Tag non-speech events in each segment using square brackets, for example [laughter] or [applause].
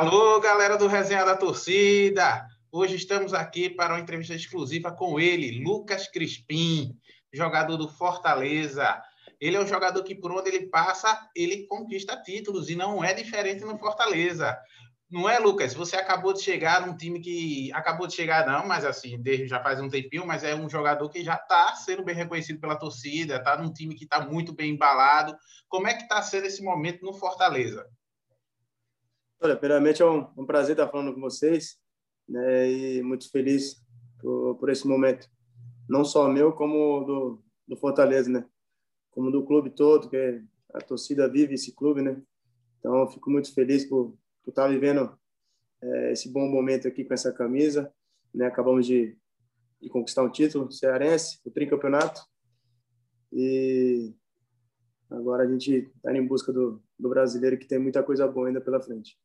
Alô, galera do Resenha da Torcida! Hoje estamos aqui para uma entrevista exclusiva com ele, Lucas Crispim, jogador do Fortaleza. Ele é um jogador que, por onde ele passa, ele conquista títulos e não é diferente no Fortaleza. Não é, Lucas? Você acabou de chegar num time que. Acabou de chegar, não, mas assim, desde já faz um tempinho, mas é um jogador que já está sendo bem reconhecido pela torcida, está num time que está muito bem embalado. Como é que está sendo esse momento no Fortaleza? Olha, primeiramente é um, um, prazer estar falando com vocês, né, e muito feliz por, por, esse momento, não só meu, como do, do Fortaleza, né, como do clube todo, que a torcida vive esse clube, né, então fico muito feliz por, por estar vivendo é, esse bom momento aqui com essa camisa, né, acabamos de, de conquistar um título cearense, o tricampeonato, e agora a gente está em busca do, do brasileiro que tem muita coisa boa ainda pela frente.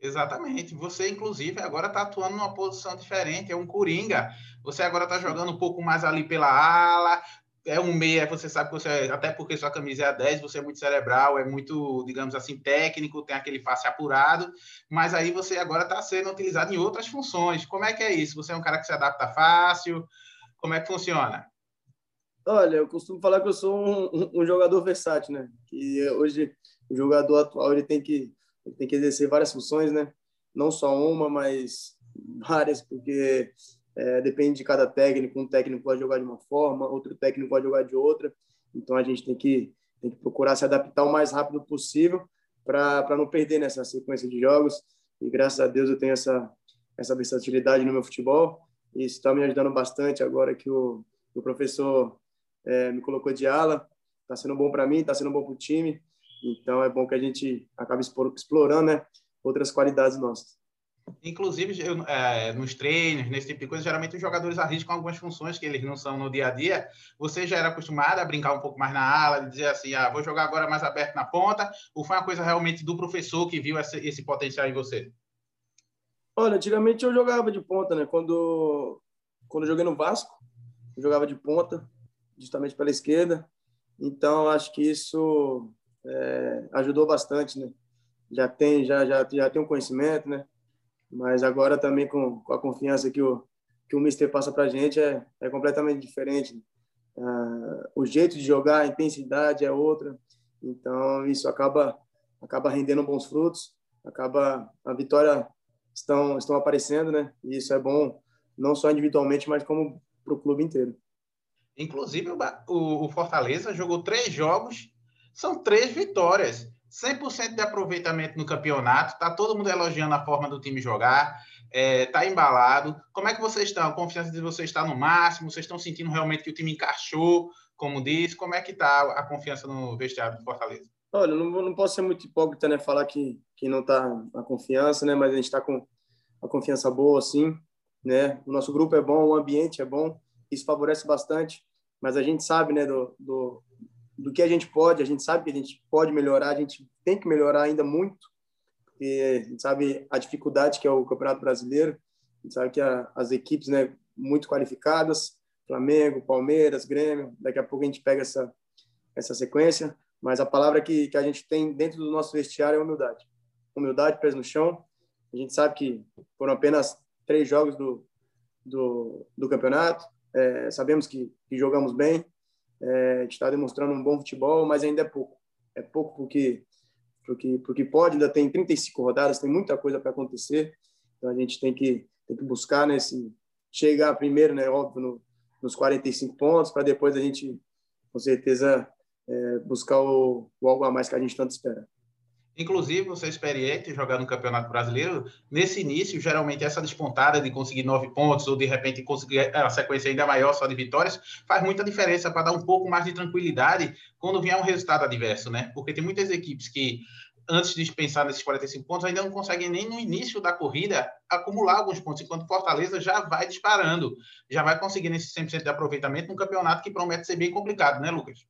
Exatamente. Você, inclusive, agora está atuando numa posição diferente, é um coringa. Você agora está jogando um pouco mais ali pela ala, é um meia, você sabe que você, é, até porque sua camisa é a 10, você é muito cerebral, é muito, digamos assim, técnico, tem aquele passe apurado, mas aí você agora está sendo utilizado em outras funções. Como é que é isso? Você é um cara que se adapta fácil? Como é que funciona? Olha, eu costumo falar que eu sou um, um jogador versátil, né? Que hoje o jogador atual ele tem que ele tem que exercer várias funções, né? Não só uma, mas várias, porque é, depende de cada técnico. Um técnico pode jogar de uma forma, outro técnico pode jogar de outra. Então a gente tem que, tem que procurar se adaptar o mais rápido possível para não perder nessa sequência de jogos. E graças a Deus eu tenho essa, essa versatilidade no meu futebol. E isso está me ajudando bastante agora que o, o professor é, me colocou de ala. Está sendo bom para mim, está sendo bom para o time. Então é bom que a gente acabe explorando né, outras qualidades nossas. Inclusive, eu, é, nos treinos, nesse tipo de coisa, geralmente os jogadores arriscam algumas funções que eles não são no dia a dia. Você já era acostumado a brincar um pouco mais na ala, dizer assim, ah, vou jogar agora mais aberto na ponta, ou foi uma coisa realmente do professor que viu esse, esse potencial em você? Olha, antigamente eu jogava de ponta, né? Quando, quando eu joguei no Vasco, eu jogava de ponta, justamente pela esquerda. Então, acho que isso é, ajudou bastante, né? Já tem, já, já, já tem um conhecimento, né? Mas agora também com, com a confiança que o, que o Mister passa para a gente é, é completamente diferente. Né? Ah, o jeito de jogar, a intensidade é outra. Então, isso acaba, acaba rendendo bons frutos, acaba a vitória estão, estão aparecendo, né? E isso é bom, não só individualmente, mas como para o clube inteiro. Inclusive, o, o Fortaleza jogou três jogos são três vitórias. 100% de aproveitamento no campeonato. Tá todo mundo elogiando a forma do time jogar. É, tá embalado. Como é que vocês estão? A confiança de vocês está no máximo? Vocês estão sentindo realmente que o time encaixou, como disse? Como é que tá a confiança no vestiário do Fortaleza? Olha, não, não posso ser muito hipócrita, né? Falar que, que não tá a confiança, né? Mas a gente está com a confiança boa, sim, né? O nosso grupo é bom, o ambiente é bom, isso favorece bastante. Mas a gente sabe, né? Do, do do que a gente pode, a gente sabe que a gente pode melhorar, a gente tem que melhorar ainda muito, porque a gente sabe a dificuldade que é o Campeonato Brasileiro, a gente sabe que a, as equipes, né, muito qualificadas, Flamengo, Palmeiras, Grêmio, daqui a pouco a gente pega essa essa sequência, mas a palavra que, que a gente tem dentro do nosso vestiário é humildade. Humildade, pés no chão. A gente sabe que foram apenas três jogos do, do, do campeonato, é, sabemos que, que jogamos bem, é, está demonstrando um bom futebol, mas ainda é pouco. É pouco porque porque porque pode, ainda tem 35 rodadas, tem muita coisa para acontecer. Então a gente tem que tem que buscar nesse chegar primeiro, né, óbvio, no, nos 45 pontos, para depois a gente com certeza é, buscar o, o algo a mais que a gente tanto espera. Inclusive, você é experiente jogar no Campeonato Brasileiro, nesse início, geralmente essa despontada de conseguir nove pontos ou de repente conseguir a sequência ainda maior só de vitórias, faz muita diferença para dar um pouco mais de tranquilidade quando vier um resultado adverso, né? Porque tem muitas equipes que antes de pensar nesses 45 pontos, ainda não conseguem nem no início da corrida acumular alguns pontos, enquanto Fortaleza já vai disparando, já vai conseguindo esse 100% de aproveitamento num campeonato que promete ser bem complicado, né, Lucas?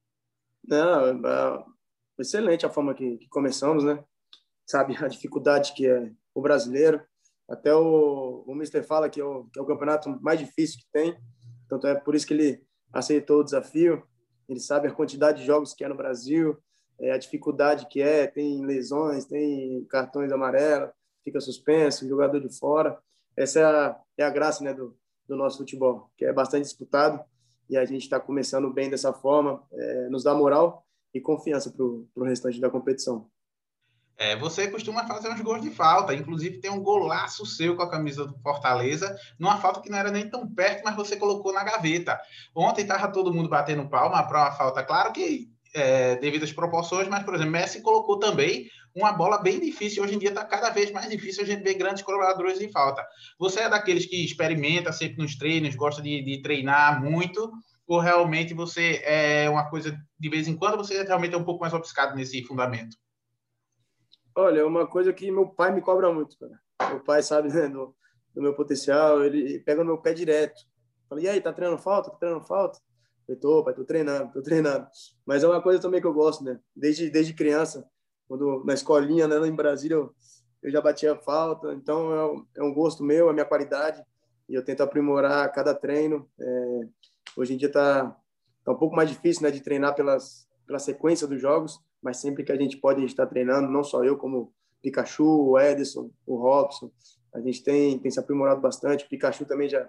Não, excelente a forma que, que começamos, né? Sabe a dificuldade que é o brasileiro. Até o, o Mister fala que é o, que é o campeonato mais difícil que tem, tanto é por isso que ele aceitou o desafio. Ele sabe a quantidade de jogos que é no Brasil, é, a dificuldade que é, tem lesões, tem cartões amarelos, fica suspenso, jogador de fora. Essa é a, é a graça né, do, do nosso futebol, que é bastante disputado e a gente está começando bem dessa forma, é, nos dá moral e confiança para o restante da competição. É, você costuma fazer uns gols de falta, inclusive tem um golaço seu com a camisa do Fortaleza, numa falta que não era nem tão perto, mas você colocou na gaveta. Ontem estava todo mundo batendo palma para uma falta, claro que é, devido às proporções, mas, por exemplo, Messi colocou também uma bola bem difícil. Hoje em dia está cada vez mais difícil a gente ver grandes colaboradores de falta. Você é daqueles que experimenta sempre nos treinos, gosta de, de treinar muito, ou realmente você é uma coisa de vez em quando você realmente é um pouco mais obcecado nesse fundamento? Olha, é uma coisa que meu pai me cobra muito, cara. Meu pai sabe né, do, do, meu potencial, ele pega no meu pé direto. Fala, e aí, tá treinando falta? Tá treinando falta? Eu tô, pai, tô treinando, tô treinando. Mas é uma coisa também que eu gosto, né? Desde, desde criança, quando na escolinha, né, em Brasília, eu, eu já batia falta. Então, é um, é um gosto meu, é minha qualidade. E eu tento aprimorar cada treino. É, Hoje em dia está tá um pouco mais difícil né, de treinar pelas, pela sequência dos jogos, mas sempre que a gente pode estar treinando, não só eu, como Pikachu, o Edson, o Robson, a gente tem, tem se aprimorado bastante. O Pikachu também já,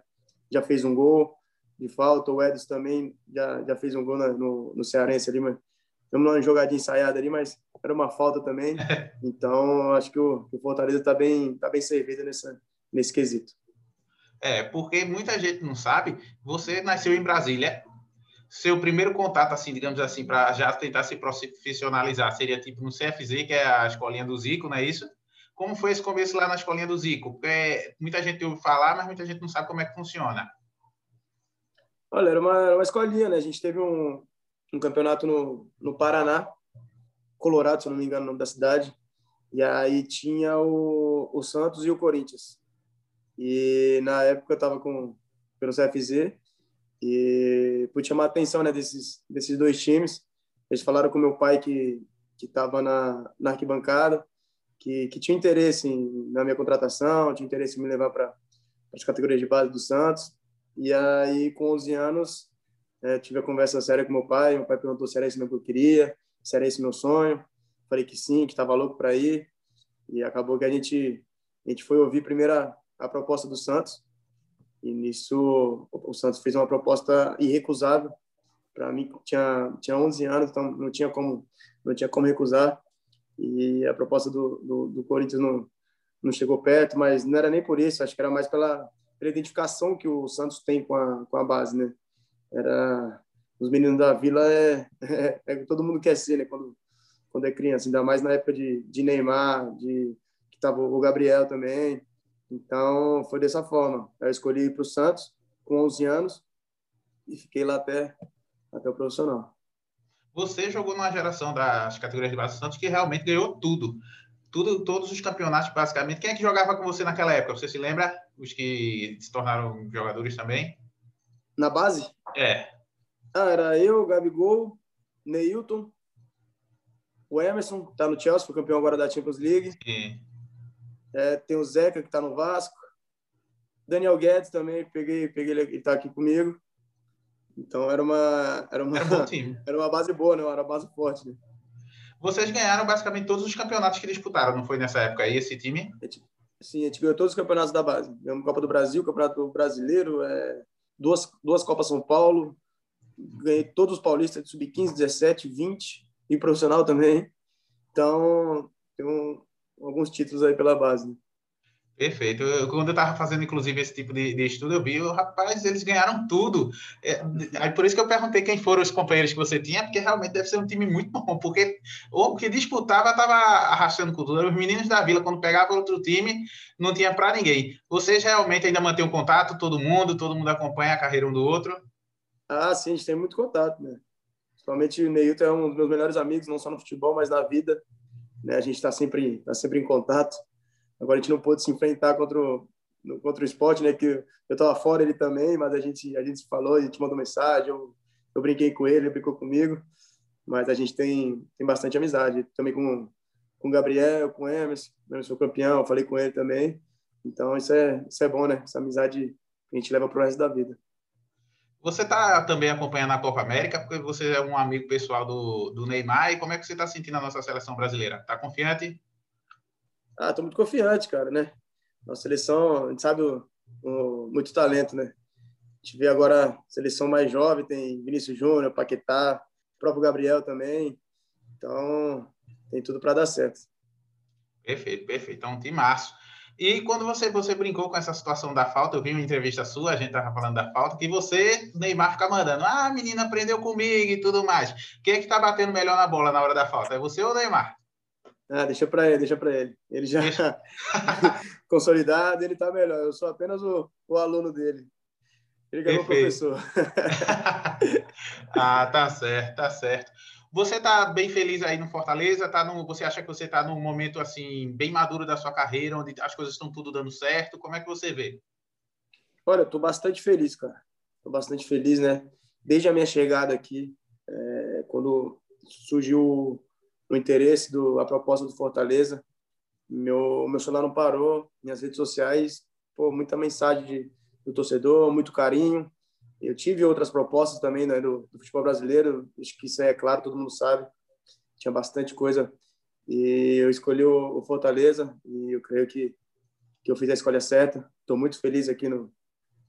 já fez um gol de falta, o Edson também já, já fez um gol no, no Cearense ali, mas estamos numa jogadinha ensaiada ali, mas era uma falta também. [laughs] Então, acho que o, o Fortaleza está bem, tá bem servido nessa, nesse quesito. É, porque muita gente não sabe, você nasceu em Brasília, seu primeiro contato, assim, digamos assim, para já tentar se profissionalizar, seria tipo no CFZ, que é a escolinha do Zico, não é isso? Como foi esse começo lá na escolinha do Zico? Porque muita gente ouve falar, mas muita gente não sabe como é que funciona. Olha, era uma, uma escolinha, né? A gente teve um, um campeonato no, no Paraná, Colorado, se não me engano, o nome da cidade. E aí tinha o, o Santos e o Corinthians. E na época eu estava com pelo CFZ e pude chamar a atenção né, desses, desses dois times. Eles falaram com meu pai que estava na, na arquibancada, que, que tinha interesse em, na minha contratação, tinha interesse em me levar para as categorias de base do Santos. E aí, com 11 anos, é, tive a conversa séria com meu pai. Meu pai perguntou se era isso que eu queria, se era esse meu sonho. Falei que sim, que estava louco para ir. E acabou que a gente, a gente foi ouvir primeiro a, proposta do Santos. E nisso o Santos fez uma proposta irrecusável. Para mim tinha tinha 11 anos, então não tinha como não tinha como recusar. E a proposta do, do, do Corinthians não não chegou perto, mas não era nem por isso, acho que era mais pela, pela identificação que o Santos tem com a, com a base, né? Era os meninos da Vila é, [laughs] é, é todo mundo quer ser, né? Quando quando é criança, ainda mais na época de, de Neymar, de que tava o Gabriel também. Então, foi dessa forma. Eu escolhi ir para o Santos com 11 anos e fiquei lá até, até o profissional. Você jogou numa geração das categorias de base do Santos que realmente ganhou tudo. tudo. Todos os campeonatos, basicamente. Quem é que jogava com você naquela época? Você se lembra? Os que se tornaram jogadores também? Na base? É. Ah, era eu, Gabigol, Neilton, o Emerson, tá no Chelsea, foi campeão agora da Champions League. Sim. É, tem o Zeca, que está no Vasco. Daniel Guedes também, peguei, peguei ele está aqui comigo. Então era uma era uma era, um time. [laughs] era uma base boa, né? Era uma base forte. Né? Vocês ganharam basicamente todos os campeonatos que disputaram, não foi nessa época aí esse time? Sim, a gente ganhou todos os campeonatos da base. Ganhamos Copa do Brasil, Campeonato Brasileiro, é, duas duas Copas São Paulo. Ganhei todos os paulistas de sub-15, 17, 20 e profissional também. Então, tem um, alguns títulos aí pela base. Né? Perfeito. Eu, quando eu estava fazendo, inclusive, esse tipo de, de estudo, eu vi, oh, rapaz, eles ganharam tudo. É, aí por isso que eu perguntei quem foram os companheiros que você tinha, porque realmente deve ser um time muito bom, porque o que disputava estava arrastando cultura. Os meninos da Vila, quando pegavam outro time, não tinha para ninguém. Vocês realmente ainda mantêm um contato, todo mundo, todo mundo acompanha a carreira um do outro? Ah, sim, a gente tem muito contato, né? Principalmente o Neilton é um dos meus melhores amigos, não só no futebol, mas na vida. Né? A gente está sempre, tá sempre em contato. Agora a gente não pôde se enfrentar contra o, contra o esporte, né? Que eu estava fora, ele também, mas a gente, a gente se falou, a gente mandou mensagem, eu, eu brinquei com ele, ele brincou comigo. Mas a gente tem, tem bastante amizade. Também com, com o Gabriel, com o Emerson, eu sou campeão, falei com ele também. Então isso é, isso é bom, né? Essa amizade que a gente leva para o resto da vida. Você está também acompanhando a Copa América, porque você é um amigo pessoal do, do Neymar, e como é que você está sentindo a nossa seleção brasileira? Está confiante? Ah, tô muito confiante, cara, né? Nossa seleção, a gente sabe o, o, muito talento, né? A gente vê agora a seleção mais jovem, tem Vinícius Júnior, Paquetá, o próprio Gabriel também. Então, tem tudo para dar certo. Perfeito, perfeito. É um massa. E quando você, você brincou com essa situação da falta, eu vi uma entrevista sua, a gente tava falando da falta, que você, Neymar, fica mandando, ah, a menina aprendeu comigo e tudo mais. Quem é que tá batendo melhor na bola na hora da falta? É você ou o Neymar? Ah, deixa para ele, deixa para ele. Ele já [laughs] consolidado, ele tá melhor. Eu sou apenas o, o aluno dele. Ele é meu professor. [laughs] ah, tá certo, tá certo. Você tá bem feliz aí no Fortaleza? Tá no, você acha que você tá num momento assim bem maduro da sua carreira, onde as coisas estão tudo dando certo? Como é que você vê? Olha, eu tô bastante feliz, cara. Tô bastante feliz, né? Desde a minha chegada aqui, é, quando surgiu o interesse, do, a proposta do Fortaleza. Meu, meu celular não parou, minhas redes sociais, pô, muita mensagem de, do torcedor, muito carinho. Eu tive outras propostas também né, do, do, futebol brasileiro, acho que isso é claro, todo mundo sabe. Tinha bastante coisa. E eu escolhi o, o Fortaleza e eu creio que, que eu fiz a escolha certa. Estou muito feliz aqui no,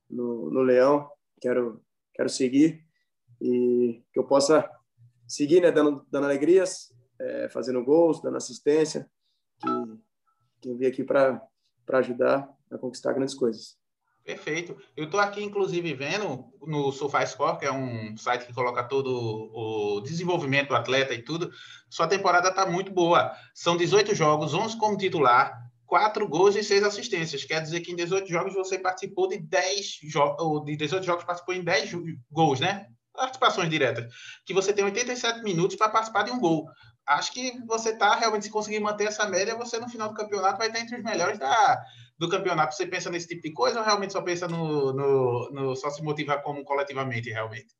no, no Leão, quero, quero seguir e que eu possa seguir né, dando, dando alegrias, é, fazendo gols, dando assistência, que, que eu vim aqui para ajudar a conquistar grandes coisas. Perfeito. Eu estou aqui, inclusive, vendo no SofaScore, que é um site que coloca todo o desenvolvimento do atleta e tudo. Sua temporada está muito boa. São 18 jogos, 11 como titular, 4 gols e 6 assistências. Quer dizer que em 18 jogos você participou de 10 jogos, de 18 jogos participou em 10 gols, né? Participações diretas. Que você tem 87 minutos para participar de um gol acho que você está realmente, se conseguir manter essa média, você no final do campeonato vai estar entre os melhores da, do campeonato. Você pensa nesse tipo de coisa ou realmente só pensa no, no, no só se motiva como coletivamente, realmente?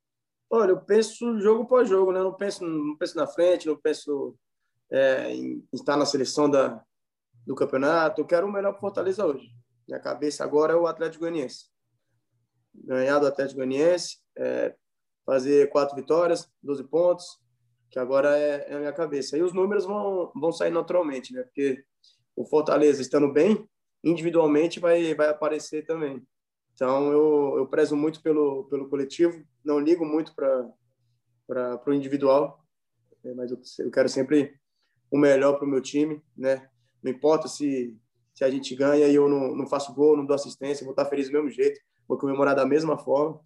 Olha, eu penso jogo por jogo, né? Eu não penso, não penso na frente, não penso é, em estar na seleção da, do campeonato. Eu quero o melhor Fortaleza hoje. Minha cabeça agora é o Atlético Goianiense. Ganhar do Atlético Goianiense, é, fazer quatro vitórias, 12 pontos, que agora é, é a minha cabeça. E os números vão, vão sair naturalmente, né? Porque o Fortaleza estando bem, individualmente vai, vai aparecer também. Então, eu, eu prezo muito pelo, pelo coletivo, não ligo muito para o individual, né? mas eu, eu quero sempre o melhor para o meu time, né? Não importa se, se a gente ganha e eu não, não faço gol, não dou assistência, vou estar feliz do mesmo jeito, vou comemorar da mesma forma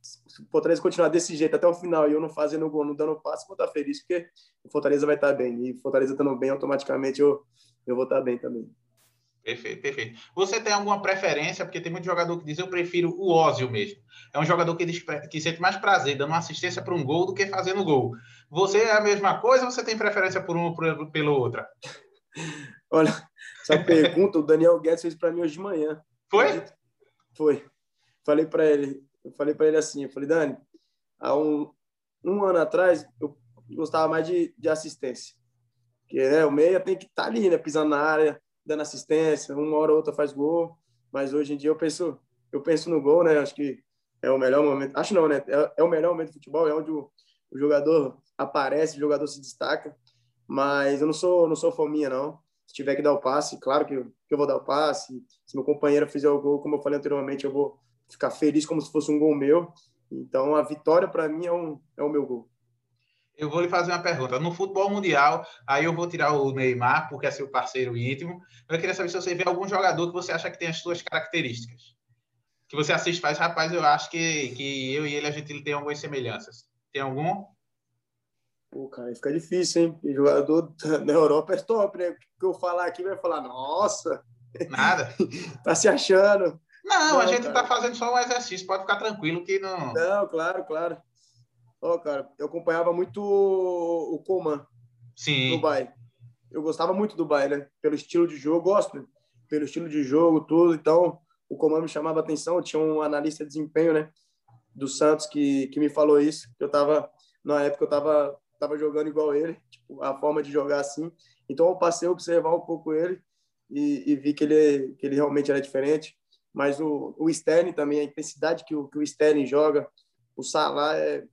se o Fortaleza continuar desse jeito até o final e eu não fazendo gol, não dando passe, vou estar feliz, porque o Fortaleza vai estar bem. E o Fortaleza estando bem, automaticamente eu, eu vou estar bem também. Perfeito, perfeito. Você tem alguma preferência? Porque tem muito jogador que diz eu prefiro o Ózio mesmo. É um jogador que, diz, que sente mais prazer dando uma assistência para um gol do que fazendo gol. Você é a mesma coisa ou você tem preferência por um ou pelo outro? [laughs] Olha, essa pergunta o Daniel Guedes fez para mim hoje de manhã. Foi? Foi. Falei para ele, eu falei para ele assim, eu falei, Dani, há um, um ano atrás eu gostava mais de, de assistência. Porque né, o meia tem que estar tá ali, né, pisando na área, dando assistência, uma hora ou outra faz gol, mas hoje em dia eu penso, eu penso no gol, né? Acho que é o melhor momento. Acho não, né? É, é o melhor momento do futebol, é onde o, o, jogador aparece, o jogador se destaca. Mas eu não sou, não sou fominha não. Se tiver que dar o passe, claro que eu, que eu vou dar o passe. Se meu companheiro fizer o gol, como eu falei anteriormente, eu vou ficar feliz como se fosse um gol meu. Então, a vitória para mim é, um, é o meu gol. Eu vou lhe fazer uma pergunta. No futebol mundial, aí eu vou tirar o Neymar, porque é seu parceiro íntimo. Eu queria saber se você vê algum jogador que você acha que tem as suas características. Que você assiste faz, rapaz, eu acho que, que eu e ele, a gente tem algumas semelhanças. Tem algum? Pô, cara, fica difícil, hein? Jogador [laughs] da Europa é top, né? O que eu falar aqui vai falar, nossa! Nada. [laughs] tá se achando. Não, não a gente cara. tá fazendo só um exercício, pode ficar tranquilo que não. Não, claro, claro. Ó, oh, cara, eu acompanhava muito o Coman. Sim. Dubai. Eu gostava muito do Dubai, né? Pelo estilo de jogo, gosto, né? pelo estilo de jogo, tudo. Então, o Coman me chamava atenção. Tinha um analista de desempenho, né? Do Santos que, que me falou isso. Eu tava, na época, eu tava, tava jogando igual ele, tipo, a forma de jogar assim. Então, eu passei a observar um pouco ele e, e vi que ele, que ele realmente era diferente. Mas o, o Sterling também, a intensidade que o, que o Sterling joga, o Salah é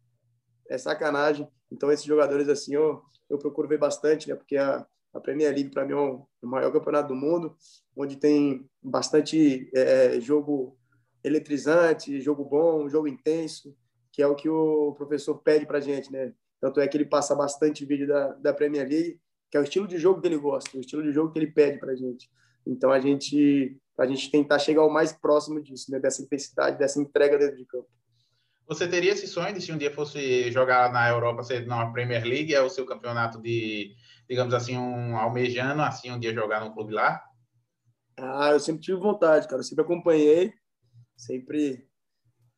é sacanagem. Então, esses jogadores, assim, eu, eu procuro ver bastante, né? Porque a, a Premier League, para mim, é o, maior campeonato do mundo, onde tem bastante é, é, jogo eletrizante, jogo bom, jogo intenso, que é o que o professor pede para gente, né? Tanto é que ele passa bastante vídeo da, da Premier League, que é o estilo de jogo que ele gosta, o estilo de jogo que ele pede para gente. Então, a gente, a gente tentar chegar o mais próximo disso, né? Dessa intensidade, dessa entrega dentro de campo. Você teria esse sonho de se um dia fosse jogar na Europa, ser na Premier League, é o seu campeonato de, digamos assim, um almejando, assim, um dia jogar no clube lá? Ah, eu sempre tive vontade, cara. Eu sempre acompanhei, sempre.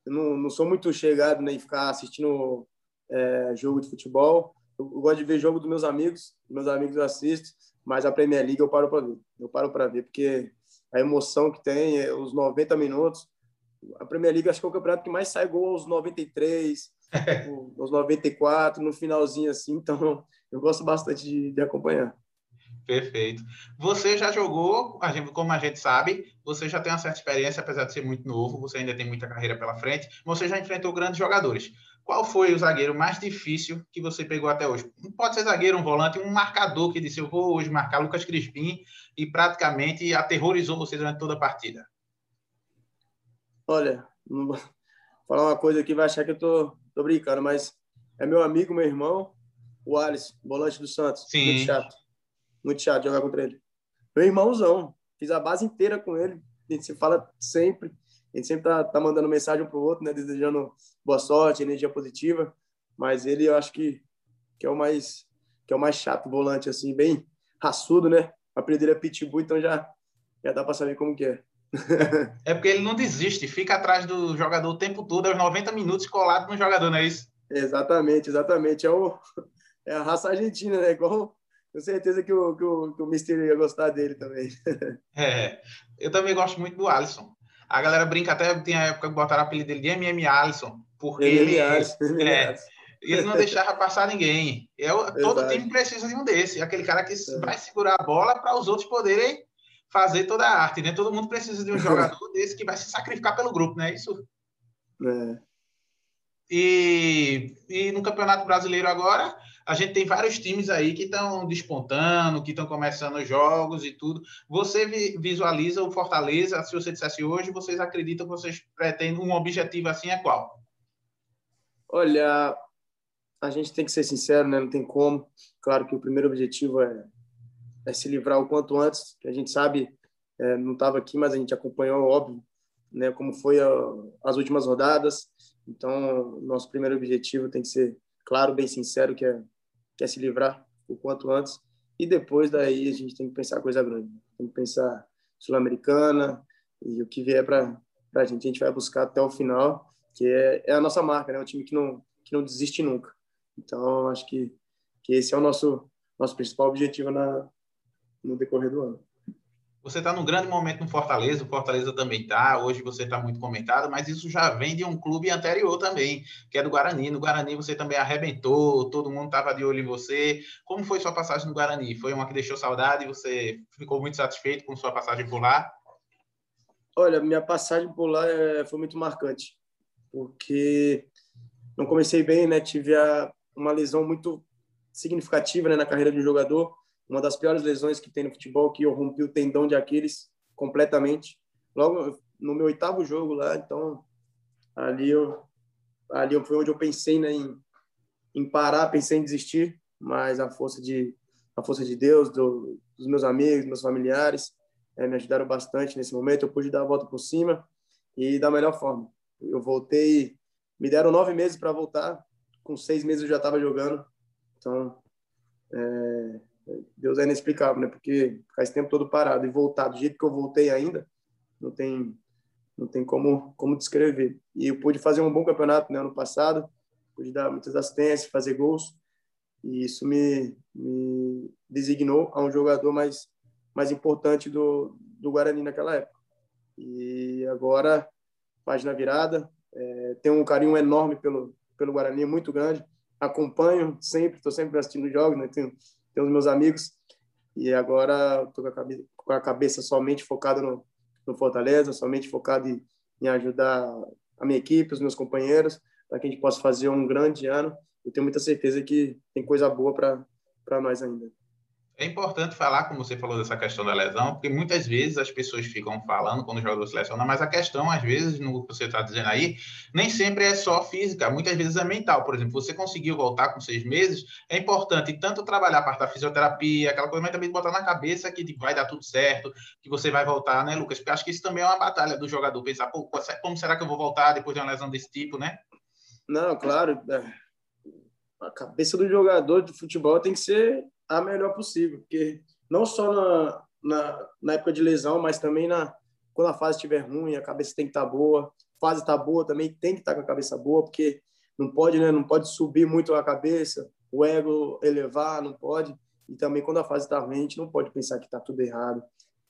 Eu não, não sou muito chegado nem né, ficar assistindo é, jogo de futebol. Eu, eu, gosto de ver jogo dos meus amigos, meus amigos eu assisto, mas a Premier League eu paro para ver. Eu paro para ver, porque a emoção que tem, é os 90 minutos, a Premier League acho que é o campeonato que mais sai gol aos 93, [laughs] aos 94, no finalzinho assim. Então, [laughs] eu gosto bastante de, de acompanhar. Perfeito. Você já jogou, a gente, como a gente sabe, você já tem uma certa experiência, apesar de ser muito novo, você ainda tem muita carreira pela frente, você já enfrentou grandes jogadores. Qual foi o zagueiro mais difícil que você pegou até hoje? Pode ser zagueiro, um volante, um marcador que disse: Eu vou hoje marcar Lucas Crispim e praticamente aterrorizou você durante toda a partida. Olha, vou [laughs] falar uma coisa aqui, vai achar que eu tô, tô brincando, mas é meu amigo, meu irmão, o Alisson, volante do Santos. Sim. Muito chato. Muito chato jogar contra ele. Meu irmãozão. Fiz a base inteira com ele. A gente se fala sempre. A gente sempre tá, tá mandando mensagem um pro outro, né? Desejando boa sorte, energia positiva. Mas ele, eu acho que, que é o mais que é o mais chato, volante, assim, bem raçudo, né? A apelido dele é Pitbull, então já, já dá para saber como que é [laughs] é porque ele não desiste, fica atrás do jogador o tempo todo, aos 90 minutos colado no jogador, não é isso? Exatamente, exatamente. É, o, é a raça argentina, né? Igual, com certeza que o, que o, que o Mister ia gostar dele também. [laughs] É, eu também gosto muito do Alisson. A galera brinca até, tem a época que botaram o apelido dele de MM Alisson, porque MM ele, Alisson, é, Alisson. ele não deixava passar ninguém. É, todo Exato. time precisa de um desse, aquele cara que é. vai segurar a bola para os outros poderem fazer toda a arte, né? Todo mundo precisa de um [laughs] jogador desse que vai se sacrificar pelo grupo, né? Isso. É. E, e no Campeonato Brasileiro agora, a gente tem vários times aí que estão despontando, que estão começando jogos e tudo. Você visualiza o Fortaleza, se você dissesse hoje, vocês acreditam que vocês pretendem um objetivo assim é qual? Olha, a gente tem que ser sincero, né? Não tem como. Claro que o primeiro objetivo é é se livrar o quanto antes, a gente sabe, é, não estava aqui, mas a gente acompanhou, óbvio, né, como foi a, as últimas rodadas. Então, nosso primeiro objetivo tem que ser, claro, bem sincero, que é, que é se livrar o quanto antes. E depois daí a gente tem que pensar coisa grande. Tem que pensar Sul-Americana e o que vier para a gente, a gente vai buscar até o final, que é, é a nossa marca, né? Um time que não, que não desiste nunca. Então, acho que, que esse é o nosso, nosso principal objetivo na, no decorrer do ano. Você está num grande momento no Fortaleza, o Fortaleza também está, hoje você está muito comentado, mas isso já vem de um clube anterior também, que é do Guarani. No Guarani você também arrebentou, todo mundo estava de olho em você. Como foi sua passagem no Guarani? Foi uma que deixou saudade? Você ficou muito satisfeito com sua passagem por lá? Olha, minha passagem por lá é, foi muito marcante, porque não comecei bem, né? Tive a, uma lesão muito significativa né, na carreira de um jogador uma das piores lesões que tem no futebol, que eu rompi o tendão de Aquiles completamente. Logo no meu oitavo jogo lá, então ali eu ali foi onde eu pensei né, em, em parar, pensei em desistir, mas a força de a força de Deus, do, dos meus amigos, meus familiares, é, me ajudaram bastante nesse momento. Eu pude dar a volta por cima e da melhor forma. Eu voltei, me deram nove meses para voltar, com seis meses eu já estava jogando. Então, é, Deus é inexplicável, né? Porque ficar esse tempo todo parado e voltar do jeito que eu voltei ainda, não tem não tem como como descrever. E eu pude fazer um bom campeonato né, ano passado, pude dar muitas assistências, fazer gols, e isso me, me designou a um jogador mais mais importante do do Guarani naquela época. E agora página virada, é, tenho um carinho enorme pelo pelo Guarani, muito grande. Acompanho sempre, estou sempre assistindo jogos, né? Tenho, tenho os meus amigos e agora estou com, com, a cabeça somente focada no, no Fortaleza, somente focado em, em ajudar a minha equipe, os meus companheiros, para que a gente possa fazer um grande ano. Eu tenho muita certeza que tem coisa boa para nós ainda. É importante falar, como você falou dessa questão da lesão, porque muitas vezes as pessoas ficam falando quando o jogador se lesiona, mas a questão, às vezes, no que você está dizendo aí, nem sempre é só física, muitas vezes é mental. Por exemplo, você conseguiu voltar com seis meses, é importante tanto trabalhar a parte da fisioterapia, aquela coisa, mas também botar na cabeça que vai dar tudo certo, que você vai voltar, né, Lucas? Porque acho que isso também é uma batalha do jogador, pensar, pô, como será que eu vou voltar depois de uma lesão desse tipo, né? Não, claro. É, a cabeça do jogador de futebol tem que ser a melhor possível, porque não só na, na, na época de lesão, mas também na quando a fase estiver ruim, a cabeça tem que estar tá boa, fase está boa também tem que estar tá com a cabeça boa, porque não pode, né, não pode subir muito a cabeça, o ego elevar, não pode. E também quando a fase está ruim, a gente não pode pensar que está tudo errado.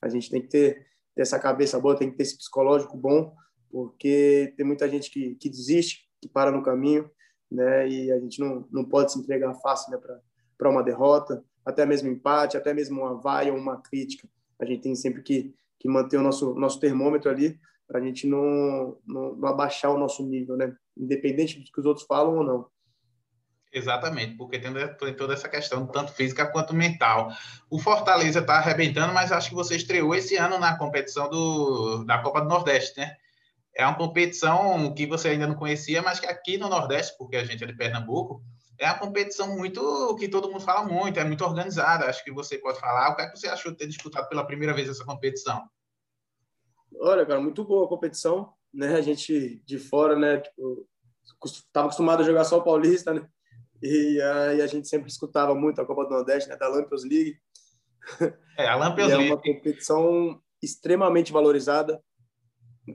A gente tem que ter, ter, essa cabeça boa, tem que ter esse psicológico bom, porque tem muita gente que, que desiste, que para no caminho, né? E a gente não, não pode se entregar fácil né, para para uma derrota, até mesmo empate, até mesmo uma vaia ou uma crítica. A gente tem sempre que, que manter o nosso, nosso termômetro ali para a gente não, não, não, abaixar o nosso nível, né? Independente do que os outros falam ou não. Exatamente, porque tem, tem toda essa questão, tanto física quanto mental. O Fortaleza está arrebentando, mas acho que você estreou esse ano na competição do, da Copa do Nordeste, né? É uma competição que você ainda não conhecia, mas que aqui no Nordeste, porque a gente é de Pernambuco, é uma competição muito que todo mundo fala muito, é muito organizada. Acho que você pode falar. O que, é que você achou de ter disputado pela primeira vez essa competição? Olha, cara, muito boa a competição, né? A gente de fora, né? Tipo, estava acostumado a jogar só o Paulista, né? E aí a gente sempre escutava muito a Copa do Nordeste, né? Da Lampions League. É, a [laughs] Lampions League. É uma competição extremamente valorizada,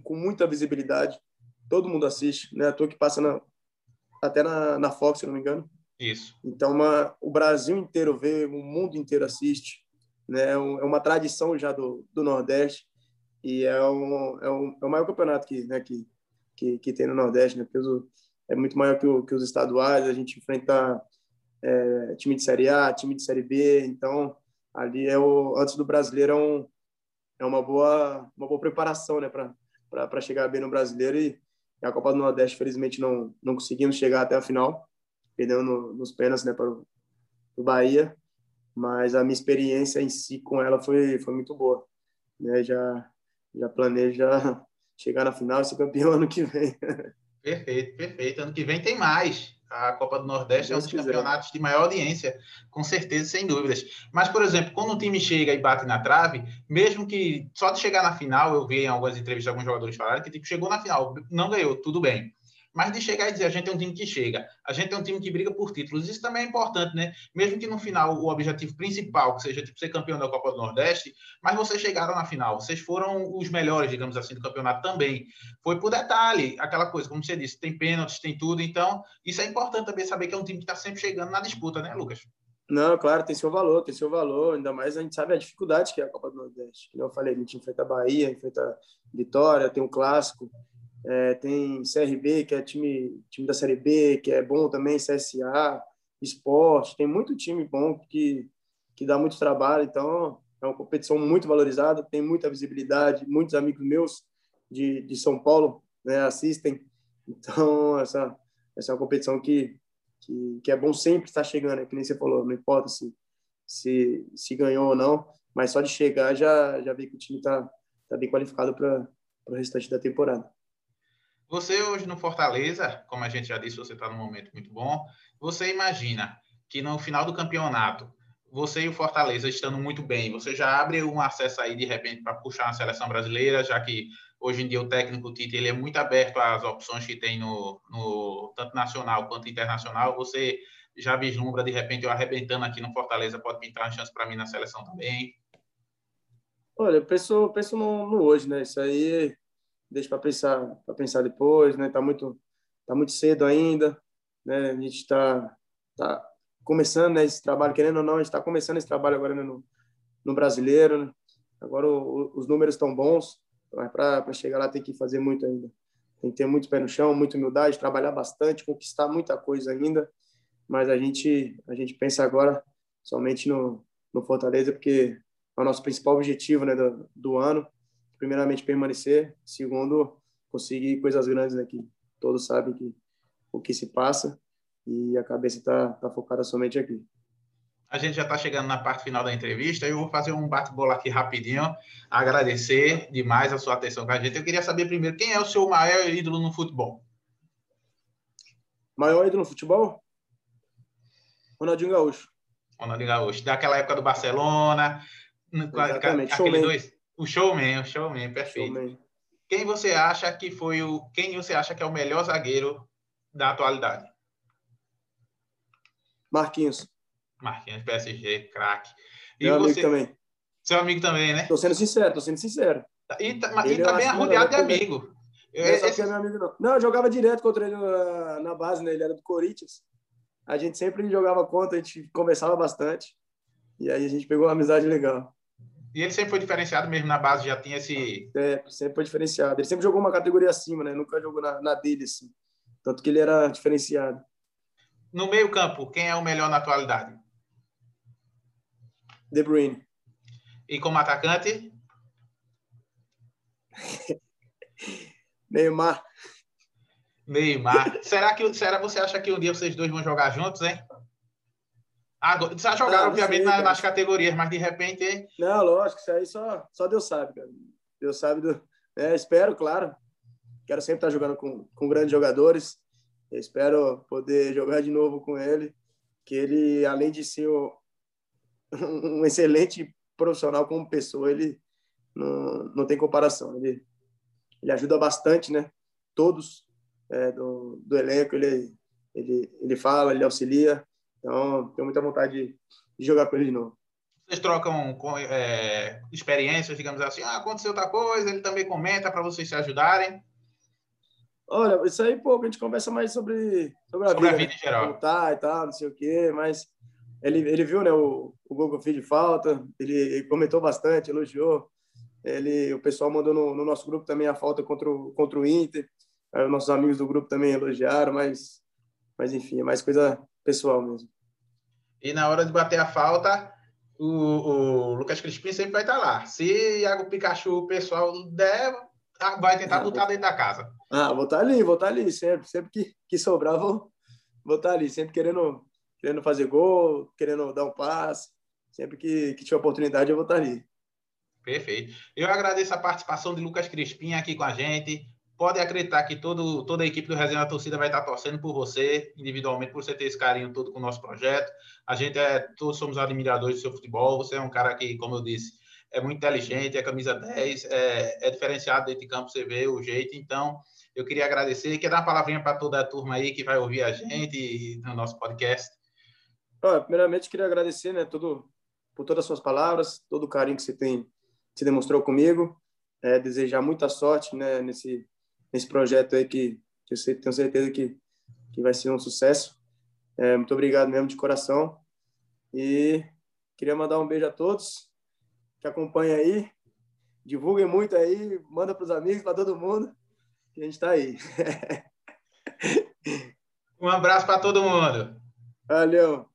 com muita visibilidade. Todo mundo assiste, né? A toa que passa na, até na, na Fox, se não me engano. Isso. Então, uma, o Brasil inteiro vê, o mundo inteiro assiste. Né? É, é uma tradição já do, do Nordeste e é, um, é, um, é o maior campeonato que, né, que, que, que tem no Nordeste, né? Porque é muito maior que, o, que os estaduais, a gente enfrenta é, time de Série A, time de Série B, então ali é o antes do brasileiro é, um, é uma boa uma boa preparação, né, para chegar bem no brasileiro e a Copa do Nordeste, felizmente, não, não conseguimos chegar até a final, perdendo no, nos pênaltis né, para o Bahia. Mas a minha experiência em si com ela foi, foi muito boa. Né? Já, já planejo [laughs] chegar na final e ser campeão [laughs] ano que vem. Perfeito, perfeito. Ano que vem tem mais a Copa do Nordeste é um dos campeonatos de maior audiência, com certeza, sem dúvidas. Mas, por exemplo, quando o time chega e bate na trave, mesmo que só de chegar na final, eu vi em algumas entrevistas alguns jogadores falarem que tipo, chegou na final, não ganhou, tudo bem mas de chegar e dizer a gente é um time que chega, a gente é um time que briga por títulos. Isso também é importante, né? Mesmo que no final o objetivo principal que seja tipo, ser campeão da Copa do Nordeste, mas vocês chegaram na final, vocês foram os melhores, digamos assim, do campeonato também. Foi por detalhe, aquela coisa, como você disse, tem pênaltis, tem tudo, então isso é importante também saber que é um time que está sempre chegando na disputa, né, Lucas? Não, claro, tem seu valor, tem seu valor, ainda mais a gente sabe a dificuldade que é a Copa do Nordeste. Como eu falei, a gente enfrenta a Bahia, enfrenta Vitória, tem um clássico, é, tem CRB, que é time, time da Série B, que é bom também, CSA, Esporte, tem muito time bom que, que dá muito trabalho, então é uma competição muito valorizada, tem muita visibilidade, muitos amigos meus de, de São Paulo né, assistem, então essa, essa é uma competição que, que, que é bom sempre estar chegando, é que nem você falou, não importa se, se, se ganhou ou não, mas só de chegar já, já vi que o time está tá bem qualificado para o restante da temporada. Você hoje no Fortaleza, como a gente já disse, você está num momento muito bom. Você imagina que no final do campeonato, você e o Fortaleza estando muito bem, você já abre um acesso aí de repente para puxar a seleção brasileira, já que hoje em dia o técnico Tite ele é muito aberto às opções que tem no, no tanto nacional quanto internacional. Você já vislumbra de repente eu arrebentando aqui no Fortaleza pode pintar uma chance para mim na seleção também? Olha, eu penso, penso no, no hoje, né? Isso aí deixa para pensar, para pensar depois, né? Tá muito, tá muito cedo ainda, né? A gente está tá começando né, esse trabalho, querendo ou não, a gente está começando esse trabalho agora né, no, no brasileiro. Né? Agora o, os números estão bons, mas para chegar lá tem que fazer muito ainda. Tem que ter muito pé no chão, muita humildade, trabalhar bastante, conquistar muita coisa ainda. Mas a gente a gente pensa agora somente no, no Fortaleza, porque é o nosso principal objetivo né, do, do ano. Primeiramente, permanecer. Segundo, conseguir coisas grandes aqui. Todos sabem que o que se passa e a cabeça está tá focada somente aqui. A gente já está chegando na parte final da entrevista. Eu vou fazer um bate-bola aqui rapidinho. Agradecer demais a sua atenção com a gente. Eu queria saber primeiro quem é o seu maior ídolo no futebol? Maior ídolo no futebol? Ronaldinho Gaúcho. Ronaldinho Gaúcho. Daquela época do Barcelona. Exatamente. Showman. Dois, o showman, o showman, perfeito. Showman. Quem você acha que foi o. Quem você acha que é o melhor zagueiro da atualidade? Marquinhos. Marquinhos, PSG, craque. E Meu você... amigo também. Seu amigo também, né? Tô sendo sincero, tô sendo sincero. E, tá, e também é arrodeado de amigo. Eu, não, esse... é meu amigo, não. não, eu jogava direto contra ele na, na base, né? Ele era do Corinthians. A gente sempre jogava contra, a gente conversava bastante. E aí a gente pegou uma amizade legal. E ele sempre foi diferenciado mesmo na base, já tinha esse. É, sempre foi diferenciado. Ele sempre jogou uma categoria acima, né? Nunca jogou na, na dele, assim. Tanto que ele era diferenciado. No meio-campo, quem é o melhor na atualidade? De Bruyne. E como atacante? [laughs] Neymar. Neymar. será que será você acha que um dia vocês dois vão jogar juntos, hein? Agora, já jogaram, ah, obviamente, sei, nas categorias, mas de repente. Não, lógico, isso aí só, só Deus sabe, cara. Deus sabe do. É, espero, claro. Quero sempre estar jogando com, com grandes jogadores. Eu espero poder jogar de novo com ele, que ele, além de ser um excelente profissional como pessoa, ele não, não tem comparação. Ele, ele ajuda bastante, né? Todos é, do, do elenco, ele, ele, ele fala, ele auxilia. Então, tenho muita vontade de, de jogar com ele de novo. Vocês trocam é, experiências, digamos assim, ah, aconteceu outra coisa, ele também comenta para vocês se ajudarem. Olha, isso aí, pô, a gente conversa mais sobre, sobre a sobre vida. A vida né? em geral. Como tá e tal, não sei o quê, mas ele, ele viu, né, o, o Google Feed falta, ele, ele, comentou bastante, elogiou. Ele, o pessoal mandou no, no, nosso grupo também a falta contra o, contra o Inter. Aí, nossos amigos do grupo também elogiaram, mas, mas enfim, é mais coisa pessoal mesmo. E na hora de bater a falta, o, o Lucas Crispim sempre vai estar lá. Se Iago Pikachu, o pessoal der, Tá, vai tentar ah, vou... dentro da casa. Ah, vou estar tá ali, vou estar tá ali, sempre. Sempre que, que sobrar, vou, vou estar ali. Sempre querendo, querendo fazer gol, querendo dar um passe. Sempre que, que tiver oportunidade, eu vou estar ali. Perfeito. Eu agradeço a participação de Lucas Crispim aqui com a gente. Pode acreditar que todo, toda a equipe do Resenha da Torcida vai estar torcendo por você, individualmente, por você ter esse carinho todo com o nosso projeto. A gente é, todos somos admiradores do seu futebol. Você é um cara que, como eu disse, é muito inteligente, é camisa 10, é, é diferenciado dentro de campo, você vê o jeito. Então, eu queria agradecer. Quer dar uma palavrinha para toda a turma aí que vai ouvir a gente no nosso podcast? Primeiramente, queria agradecer né, todo, por todas as suas palavras, todo o carinho que você tem se demonstrou comigo. É, desejar muita sorte né, nesse, nesse projeto aí que, que eu tenho certeza que, que vai ser um sucesso. É, muito obrigado mesmo de coração. E queria mandar um beijo a todos que acompanha aí. Divulguem muito aí, manda para os amigos, para todo mundo, que a gente está aí. [laughs] um abraço para todo mundo. Valeu.